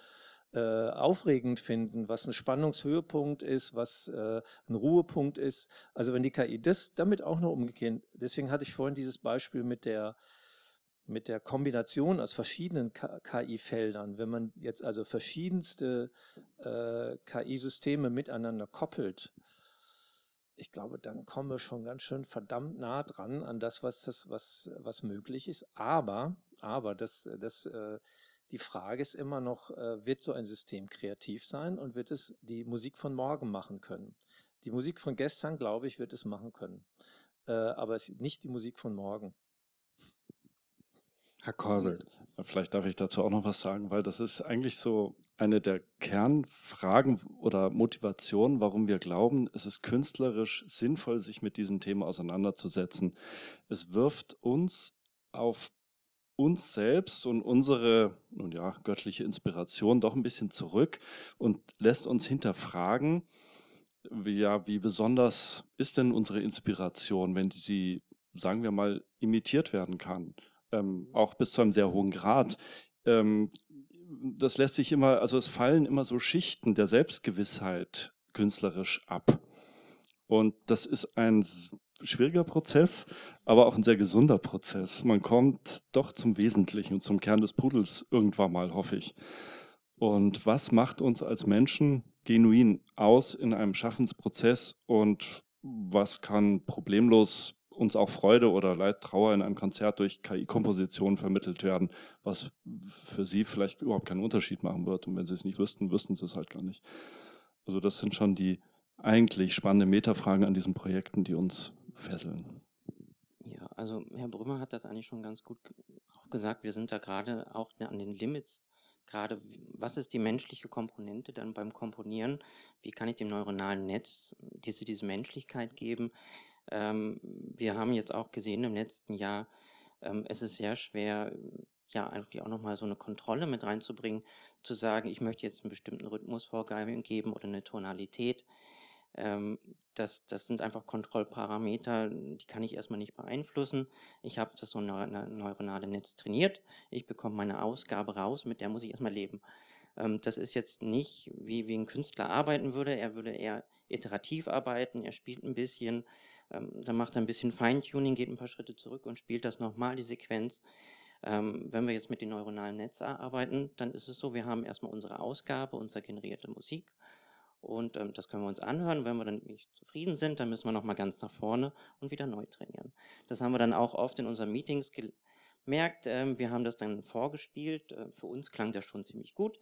äh, aufregend finden, was ein Spannungshöhepunkt ist, was äh, ein Ruhepunkt ist. Also wenn die KI das damit auch noch umgehen, deswegen hatte ich vorhin dieses Beispiel mit der mit der Kombination aus verschiedenen KI-Feldern, wenn man jetzt also verschiedenste äh, KI-Systeme miteinander koppelt, ich glaube, dann kommen wir schon ganz schön verdammt nah dran an das, was das, was, was möglich ist. Aber, aber das, das, äh, die Frage ist immer noch, äh, wird so ein System kreativ sein und wird es die Musik von morgen machen können? Die Musik von gestern, glaube ich, wird es machen können. Äh, aber es nicht die Musik von morgen. Herr Korsel. Vielleicht darf ich dazu auch noch was sagen, weil das ist eigentlich so eine der Kernfragen oder Motivationen, warum wir glauben, es ist künstlerisch sinnvoll, sich mit diesen Themen auseinanderzusetzen. Es wirft uns auf uns selbst und unsere, nun ja, göttliche Inspiration doch ein bisschen zurück und lässt uns hinterfragen, wie, ja, wie besonders ist denn unsere Inspiration, wenn sie, sagen wir mal, imitiert werden kann? Ähm, auch bis zu einem sehr hohen Grad. Ähm, das lässt sich immer, also es fallen immer so Schichten der Selbstgewissheit künstlerisch ab. Und das ist ein schwieriger Prozess, aber auch ein sehr gesunder Prozess. Man kommt doch zum Wesentlichen und zum Kern des Pudels irgendwann mal, hoffe ich. Und was macht uns als Menschen genuin aus in einem Schaffensprozess und was kann problemlos uns auch Freude oder Leid, Trauer in einem Konzert durch KI-Kompositionen vermittelt werden, was für sie vielleicht überhaupt keinen Unterschied machen wird. Und wenn sie es nicht wüssten, wüssten sie es halt gar nicht. Also das sind schon die eigentlich spannenden Metafragen an diesen Projekten, die uns fesseln. Ja, also Herr Brümmer hat das eigentlich schon ganz gut gesagt. Wir sind da gerade auch an den Limits gerade, was ist die menschliche Komponente dann beim Komponieren? Wie kann ich dem neuronalen Netz diese, diese Menschlichkeit geben? Ähm, wir haben jetzt auch gesehen im letzten Jahr, ähm, es ist sehr schwer, ja, eigentlich auch nochmal so eine Kontrolle mit reinzubringen, zu sagen, ich möchte jetzt einen bestimmten Rhythmus vorgeben oder eine Tonalität. Ähm, das, das sind einfach Kontrollparameter, die kann ich erstmal nicht beeinflussen. Ich habe das so neuronale Netz trainiert. Ich bekomme meine Ausgabe raus, mit der muss ich erstmal leben. Ähm, das ist jetzt nicht, wie, wie ein Künstler arbeiten würde. Er würde eher iterativ arbeiten, er spielt ein bisschen, ähm, dann macht er ein bisschen Feintuning, geht ein paar Schritte zurück und spielt das nochmal, die Sequenz. Ähm, wenn wir jetzt mit den neuronalen Netzen arbeiten, dann ist es so, wir haben erstmal unsere Ausgabe, unsere generierte Musik und ähm, das können wir uns anhören. Wenn wir dann nicht zufrieden sind, dann müssen wir nochmal ganz nach vorne und wieder neu trainieren. Das haben wir dann auch oft in unseren Meetings gemerkt. Ähm, wir haben das dann vorgespielt. Äh, für uns klang das schon ziemlich gut.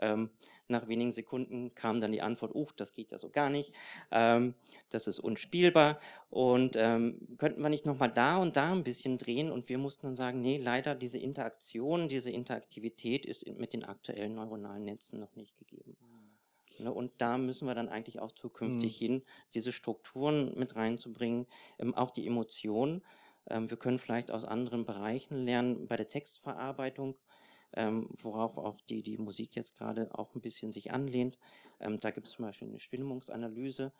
Ähm, nach wenigen Sekunden kam dann die Antwort, uh, das geht ja so gar nicht, ähm, das ist unspielbar und ähm, könnten wir nicht nochmal da und da ein bisschen drehen und wir mussten dann sagen, nee, leider diese Interaktion, diese Interaktivität ist mit den aktuellen neuronalen Netzen noch nicht gegeben. Ne? Und da müssen wir dann eigentlich auch zukünftig mhm. hin, diese Strukturen mit reinzubringen, ähm, auch die Emotionen. Ähm, wir können vielleicht aus anderen Bereichen lernen, bei der Textverarbeitung, ähm, worauf auch die, die Musik jetzt gerade auch ein bisschen sich anlehnt. Ähm, da gibt es zum Beispiel eine Stimmungsanalyse,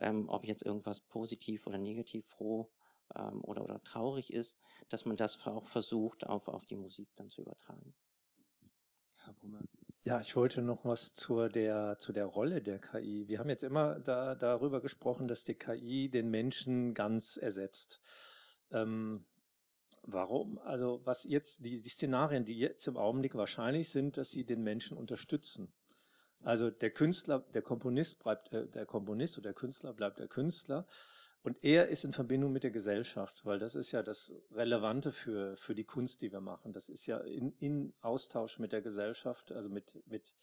ähm, ob jetzt irgendwas positiv oder negativ froh ähm, oder, oder traurig ist, dass man das auch versucht, auf, auf die Musik dann zu übertragen. Herr Brummer. Ja, ich wollte noch was zur der, zu der Rolle der KI. Wir haben jetzt immer da, darüber gesprochen, dass die KI den Menschen ganz ersetzt. Ähm, warum? Also was jetzt, die, die Szenarien, die jetzt im Augenblick wahrscheinlich sind, dass sie den Menschen unterstützen. Also der Künstler, der Komponist bleibt äh, der Komponist oder der Künstler bleibt der Künstler. Und er ist in Verbindung mit der Gesellschaft, weil das ist ja das Relevante für, für die Kunst, die wir machen. Das ist ja in, in Austausch mit der Gesellschaft, also mit, mit,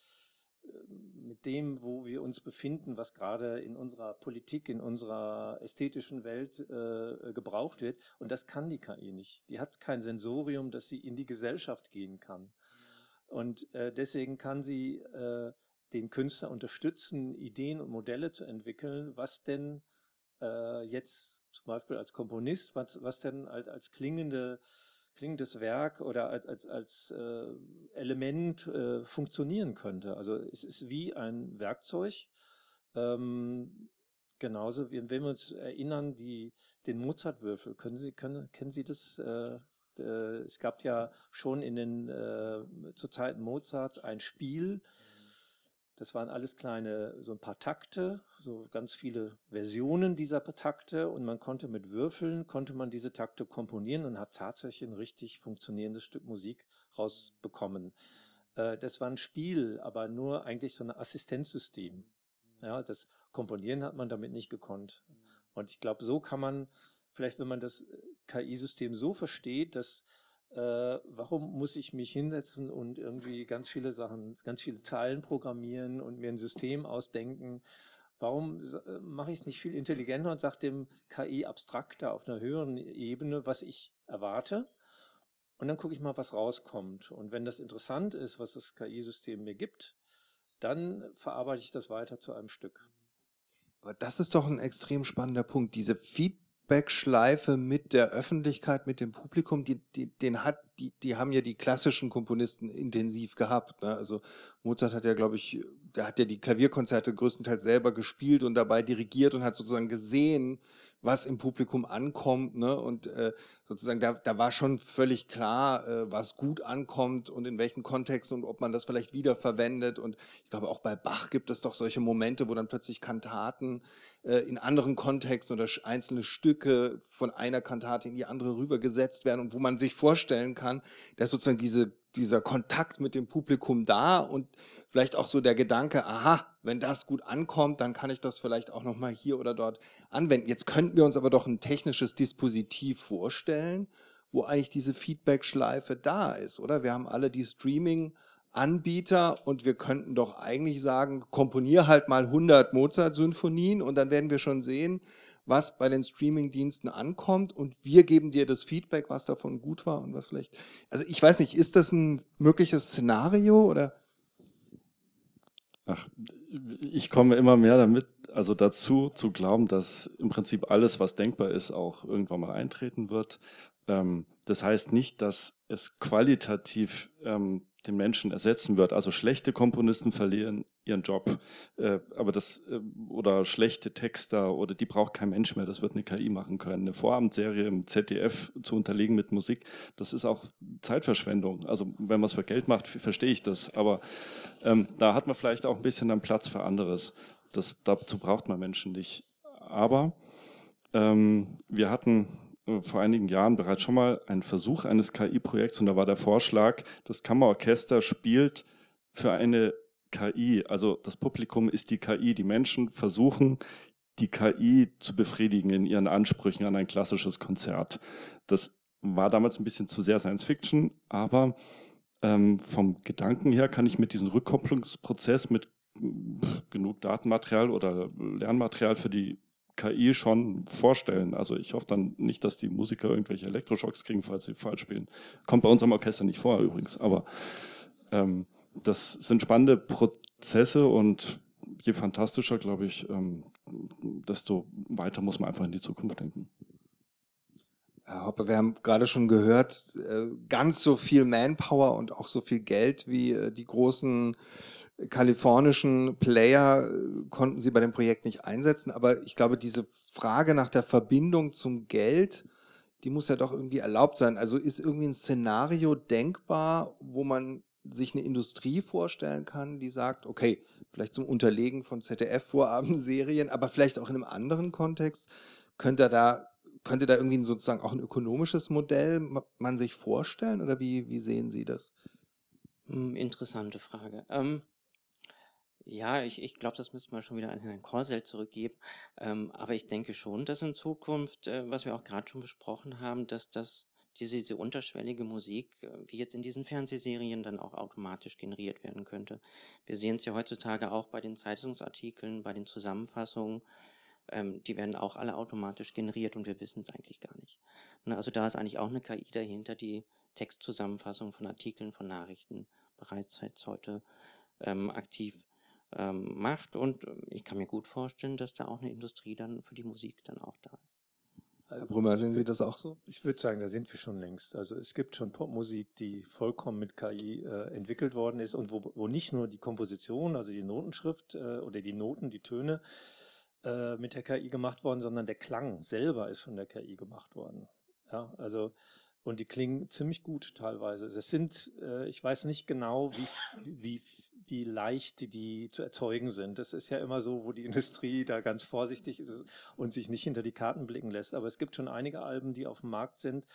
mit dem, wo wir uns befinden, was gerade in unserer Politik, in unserer ästhetischen Welt äh, gebraucht wird. Und das kann die KI nicht. Die hat kein Sensorium, dass sie in die Gesellschaft gehen kann. Und äh, deswegen kann sie äh, den Künstler unterstützen, Ideen und Modelle zu entwickeln, was denn äh, jetzt zum Beispiel als Komponist, was, was denn als, als klingende, klingendes Werk oder als, als, als äh, Element äh, funktionieren könnte. Also es ist wie ein Werkzeug. Ähm, genauso, wenn wir uns erinnern, die, den Mozartwürfel, können Sie, können, kennen Sie das? Äh, äh, es gab ja schon in den, äh, zur Zeit Mozarts ein Spiel, das waren alles kleine, so ein paar Takte, so ganz viele Versionen dieser Takte und man konnte mit Würfeln, konnte man diese Takte komponieren und hat tatsächlich ein richtig funktionierendes Stück Musik rausbekommen. Äh, das war ein Spiel, aber nur eigentlich so ein Assistenzsystem. Ja, das Komponieren hat man damit nicht gekonnt. Und ich glaube, so kann man, vielleicht wenn man das KI-System so versteht, dass äh, warum muss ich mich hinsetzen und irgendwie ganz viele Sachen, ganz viele Zeilen programmieren und mir ein System ausdenken? Warum äh, mache ich es nicht viel intelligenter und sage dem KI abstrakter auf einer höheren Ebene, was ich erwarte? Und dann gucke ich mal, was rauskommt. Und wenn das interessant ist, was das KI-System mir gibt, dann verarbeite ich das weiter zu einem Stück. Aber das ist doch ein extrem spannender Punkt. Diese Feedback Feedback-Schleife mit der Öffentlichkeit, mit dem Publikum, die, die, den hat, die, die haben ja die klassischen Komponisten intensiv gehabt. Ne? Also Mozart hat ja, glaube ich, der hat ja die Klavierkonzerte größtenteils selber gespielt und dabei dirigiert und hat sozusagen gesehen, was im Publikum ankommt. Ne? Und äh, sozusagen, da, da war schon völlig klar, äh, was gut ankommt und in welchen Kontexten und ob man das vielleicht wieder verwendet. Und ich glaube, auch bei Bach gibt es doch solche Momente, wo dann plötzlich Kantaten äh, in anderen Kontexten oder einzelne Stücke von einer Kantate in die andere rübergesetzt werden und wo man sich vorstellen kann, dass sozusagen diese, dieser Kontakt mit dem Publikum da und vielleicht auch so der Gedanke, aha, wenn das gut ankommt, dann kann ich das vielleicht auch nochmal hier oder dort anwenden. Jetzt könnten wir uns aber doch ein technisches Dispositiv vorstellen, wo eigentlich diese Feedback-Schleife da ist, oder? Wir haben alle die Streaming-Anbieter und wir könnten doch eigentlich sagen, komponier halt mal 100 Mozart-Symphonien und dann werden wir schon sehen, was bei den Streaming-Diensten ankommt und wir geben dir das Feedback, was davon gut war und was vielleicht. Also ich weiß nicht, ist das ein mögliches Szenario oder? Ach, ich komme immer mehr damit, also dazu zu glauben, dass im Prinzip alles, was denkbar ist, auch irgendwann mal eintreten wird. Ähm, das heißt nicht, dass es qualitativ ähm, den Menschen ersetzen wird. Also schlechte Komponisten verlieren ihren Job, äh, aber das äh, oder schlechte Texter oder die braucht kein Mensch mehr. Das wird eine KI machen können. Eine Vorabendserie im ZDF zu unterlegen mit Musik, das ist auch Zeitverschwendung. Also wenn man es für Geld macht, verstehe ich das. Aber ähm, da hat man vielleicht auch ein bisschen dann Platz für anderes. Das, dazu braucht man Menschen nicht. Aber ähm, wir hatten vor einigen Jahren bereits schon mal einen Versuch eines KI-Projekts und da war der Vorschlag, das Kammerorchester spielt für eine KI, also das Publikum ist die KI, die Menschen versuchen, die KI zu befriedigen in ihren Ansprüchen an ein klassisches Konzert. Das war damals ein bisschen zu sehr Science Fiction, aber ähm, vom Gedanken her kann ich mit diesem Rückkopplungsprozess mit genug Datenmaterial oder Lernmaterial für die KI schon vorstellen. Also ich hoffe dann nicht, dass die Musiker irgendwelche Elektroschocks kriegen, falls sie falsch spielen. Kommt bei unserem Orchester nicht vor übrigens, aber ähm, das sind spannende Prozesse und je fantastischer, glaube ich, ähm, desto weiter muss man einfach in die Zukunft denken. Herr Hoppe, wir haben gerade schon gehört, äh, ganz so viel Manpower und auch so viel Geld wie äh, die großen kalifornischen Player äh, konnten sie bei dem Projekt nicht einsetzen. Aber ich glaube, diese Frage nach der Verbindung zum Geld, die muss ja doch irgendwie erlaubt sein. Also ist irgendwie ein Szenario denkbar, wo man sich eine Industrie vorstellen kann, die sagt, okay, vielleicht zum Unterlegen von ZDF-Vorabendserien, aber vielleicht auch in einem anderen Kontext, könnte da, könnte da irgendwie sozusagen auch ein ökonomisches Modell man sich vorstellen oder wie, wie sehen Sie das? Hm, interessante Frage. Ähm, ja, ich, ich glaube, das müsste man schon wieder an Herrn Korsel zurückgeben. Ähm, aber ich denke schon, dass in Zukunft, äh, was wir auch gerade schon besprochen haben, dass das diese, diese unterschwellige Musik, äh, wie jetzt in diesen Fernsehserien, dann auch automatisch generiert werden könnte. Wir sehen es ja heutzutage auch bei den Zeitungsartikeln, bei den Zusammenfassungen. Ähm, die werden auch alle automatisch generiert und wir wissen es eigentlich gar nicht. Ne, also da ist eigentlich auch eine KI dahinter, die Textzusammenfassung von Artikeln, von Nachrichten bereits heute ähm, aktiv ähm, macht. Und ähm, ich kann mir gut vorstellen, dass da auch eine Industrie dann für die Musik dann auch da ist. Herr Brümmer, sehen Sie das auch so? Ich würde sagen, da sind wir schon längst. Also es gibt schon Popmusik, die vollkommen mit KI äh, entwickelt worden ist und wo, wo nicht nur die Komposition, also die Notenschrift äh, oder die Noten, die Töne äh, mit der KI gemacht worden, sondern der Klang selber ist von der KI gemacht worden. Ja, also und die klingen ziemlich gut teilweise. Es sind, äh, ich weiß nicht genau, wie, wie, wie leicht die, zu erzeugen sind. Das ist ja immer so, wo die Industrie da ganz vorsichtig ist und sich nicht hinter die Karten blicken lässt. Aber es gibt schon einige Alben, die auf dem Markt sind.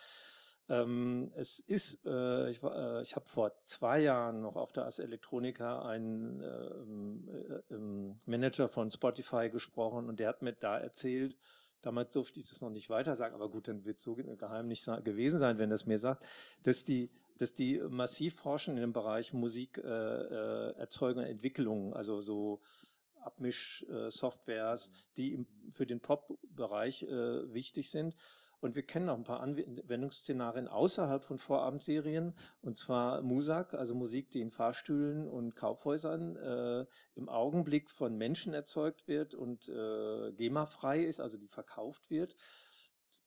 Ähm, es ist, äh, ich, äh, ich habe vor zwei Jahren noch auf der As Electronica einen äh, ähm, Manager von Spotify gesprochen und der hat mir da erzählt, Damals durfte ich das noch nicht weiter sagen, aber gut, dann wird so geheim nicht gewesen sein, wenn das mir sagt, dass die, dass die massiv forschen in dem Bereich Musikerzeugung äh, und Entwicklung, also so Abmisch-Softwares, die im, für den Pop-Bereich äh, wichtig sind. Und wir kennen auch ein paar Anwendungsszenarien außerhalb von Vorabendserien, und zwar Musak, also Musik, die in Fahrstühlen und Kaufhäusern äh, im Augenblick von Menschen erzeugt wird und äh, GEMA-frei ist, also die verkauft wird.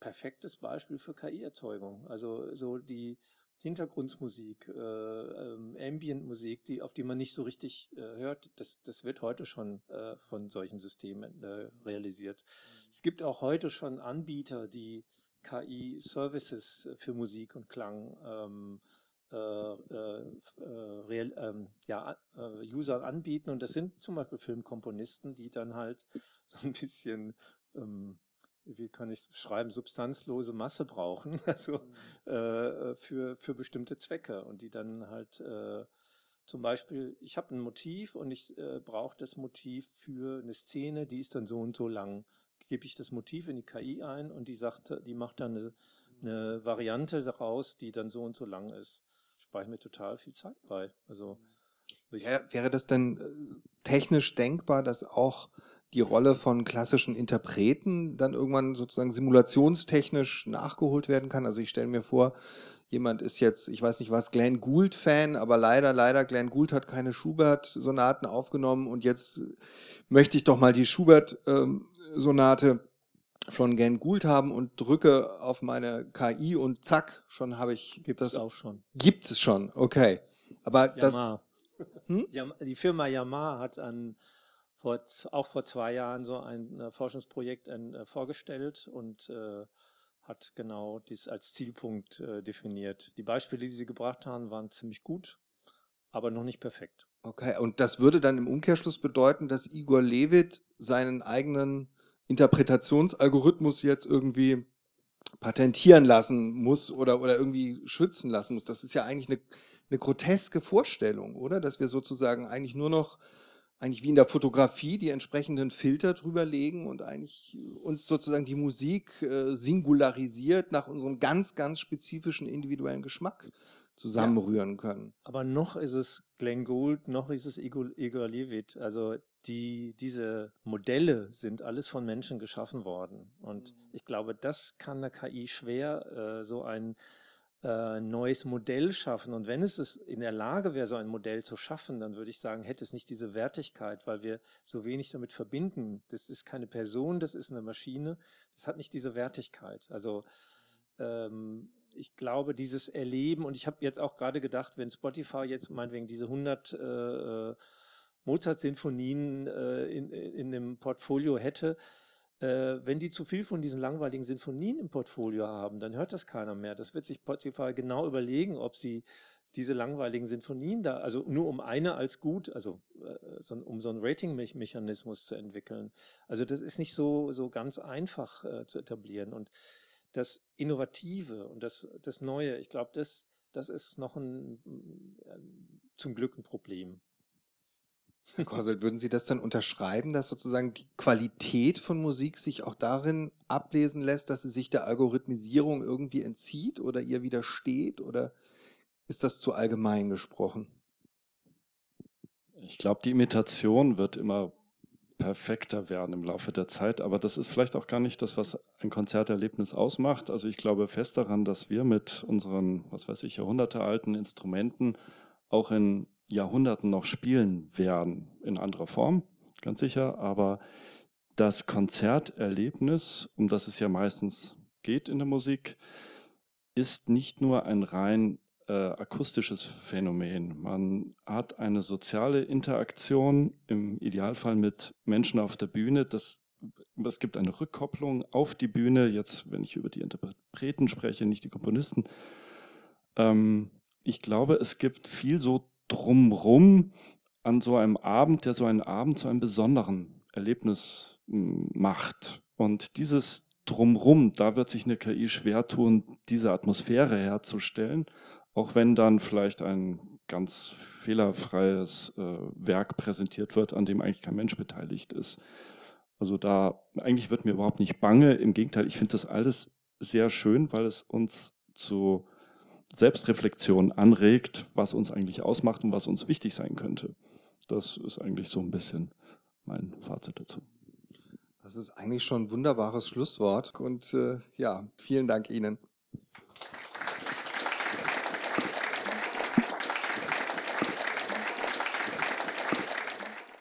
Perfektes Beispiel für KI-Erzeugung. Also so die Hintergrundmusik, äh, ähm, Ambient-Musik, die, auf die man nicht so richtig äh, hört, das, das wird heute schon äh, von solchen Systemen äh, realisiert. Mhm. Es gibt auch heute schon Anbieter, die KI-Services für Musik und Klang ähm, äh, äh, äh, real, ähm, ja, äh, User anbieten. Und das sind zum Beispiel Filmkomponisten, die dann halt so ein bisschen, ähm, wie kann ich es beschreiben, substanzlose Masse brauchen, also mhm. äh, für, für bestimmte Zwecke und die dann halt äh, zum Beispiel, ich habe ein Motiv und ich äh, brauche das Motiv für eine Szene, die ist dann so und so lang gebe ich das Motiv in die KI ein und die sagt, die macht dann eine, eine Variante daraus, die dann so und so lang ist. Spare ich mir total viel Zeit bei. Also wäre, wäre das denn äh, technisch denkbar, dass auch die Rolle von klassischen Interpreten dann irgendwann sozusagen simulationstechnisch nachgeholt werden kann? Also ich stelle mir vor, jemand ist jetzt, ich weiß nicht was, Glenn Gould-Fan, aber leider, leider, Glenn Gould hat keine Schubert-Sonaten aufgenommen und jetzt möchte ich doch mal die Schubert-Sonate ähm, von Glenn Gould haben und drücke auf meine KI und zack, schon habe ich gibt das auch schon. Gibt es schon, okay. Aber Yamaha. das hm? die Firma Yamaha hat an vor, auch vor zwei Jahren so ein äh, Forschungsprojekt äh, vorgestellt und äh, hat genau dies als Zielpunkt äh, definiert. Die Beispiele, die Sie gebracht haben, waren ziemlich gut, aber noch nicht perfekt. Okay, und das würde dann im Umkehrschluss bedeuten, dass Igor Levit seinen eigenen Interpretationsalgorithmus jetzt irgendwie patentieren lassen muss oder, oder irgendwie schützen lassen muss. Das ist ja eigentlich eine, eine groteske Vorstellung, oder? Dass wir sozusagen eigentlich nur noch eigentlich wie in der Fotografie die entsprechenden Filter drüber legen und eigentlich uns sozusagen die Musik äh, singularisiert nach unserem ganz, ganz spezifischen individuellen Geschmack zusammenrühren können. Aber noch ist es Glenn Gould, noch ist es Igor, Igor Levit. Also die, diese Modelle sind alles von Menschen geschaffen worden. Und mhm. ich glaube, das kann der KI schwer, äh, so ein äh, neues Modell schaffen. Und wenn es in der Lage wäre, so ein Modell zu schaffen, dann würde ich sagen, hätte es nicht diese Wertigkeit, weil wir so wenig damit verbinden. Das ist keine Person, das ist eine Maschine. Das hat nicht diese Wertigkeit. Also ähm, ich glaube, dieses Erleben, und ich habe jetzt auch gerade gedacht, wenn Spotify jetzt meinetwegen diese 100 äh, äh, Mozart-Sinfonien äh, in, in dem Portfolio hätte, wenn die zu viel von diesen langweiligen Sinfonien im Portfolio haben, dann hört das keiner mehr. Das wird sich Spotify genau überlegen, ob sie diese langweiligen Sinfonien da, also nur um eine als gut, also äh, so, um so einen Rating-Mechanismus zu entwickeln. Also das ist nicht so, so ganz einfach äh, zu etablieren. Und das Innovative und das, das Neue, ich glaube, das, das ist noch ein, äh, zum Glück ein Problem. Herr Korsel, würden Sie das dann unterschreiben, dass sozusagen die Qualität von Musik sich auch darin ablesen lässt, dass sie sich der Algorithmisierung irgendwie entzieht oder ihr widersteht? Oder ist das zu allgemein gesprochen? Ich glaube, die Imitation wird immer perfekter werden im Laufe der Zeit, aber das ist vielleicht auch gar nicht das, was ein Konzerterlebnis ausmacht. Also ich glaube fest daran, dass wir mit unseren, was weiß ich, jahrhundertealten Instrumenten auch in Jahrhunderten noch spielen werden, in anderer Form, ganz sicher, aber das Konzerterlebnis, um das es ja meistens geht in der Musik, ist nicht nur ein rein äh, akustisches Phänomen. Man hat eine soziale Interaktion, im Idealfall mit Menschen auf der Bühne. Das, es gibt eine Rückkopplung auf die Bühne, jetzt wenn ich über die Interpreten spreche, nicht die Komponisten. Ähm, ich glaube, es gibt viel so drumrum an so einem Abend, der so einen Abend zu einem besonderen Erlebnis hm, macht. Und dieses drumrum, da wird sich eine KI schwer tun, diese Atmosphäre herzustellen, auch wenn dann vielleicht ein ganz fehlerfreies äh, Werk präsentiert wird, an dem eigentlich kein Mensch beteiligt ist. Also da eigentlich wird mir überhaupt nicht bange. Im Gegenteil, ich finde das alles sehr schön, weil es uns zu Selbstreflexion anregt, was uns eigentlich ausmacht und was uns wichtig sein könnte. Das ist eigentlich so ein bisschen mein Fazit dazu. Das ist eigentlich schon ein wunderbares Schlusswort und äh, ja, vielen Dank Ihnen.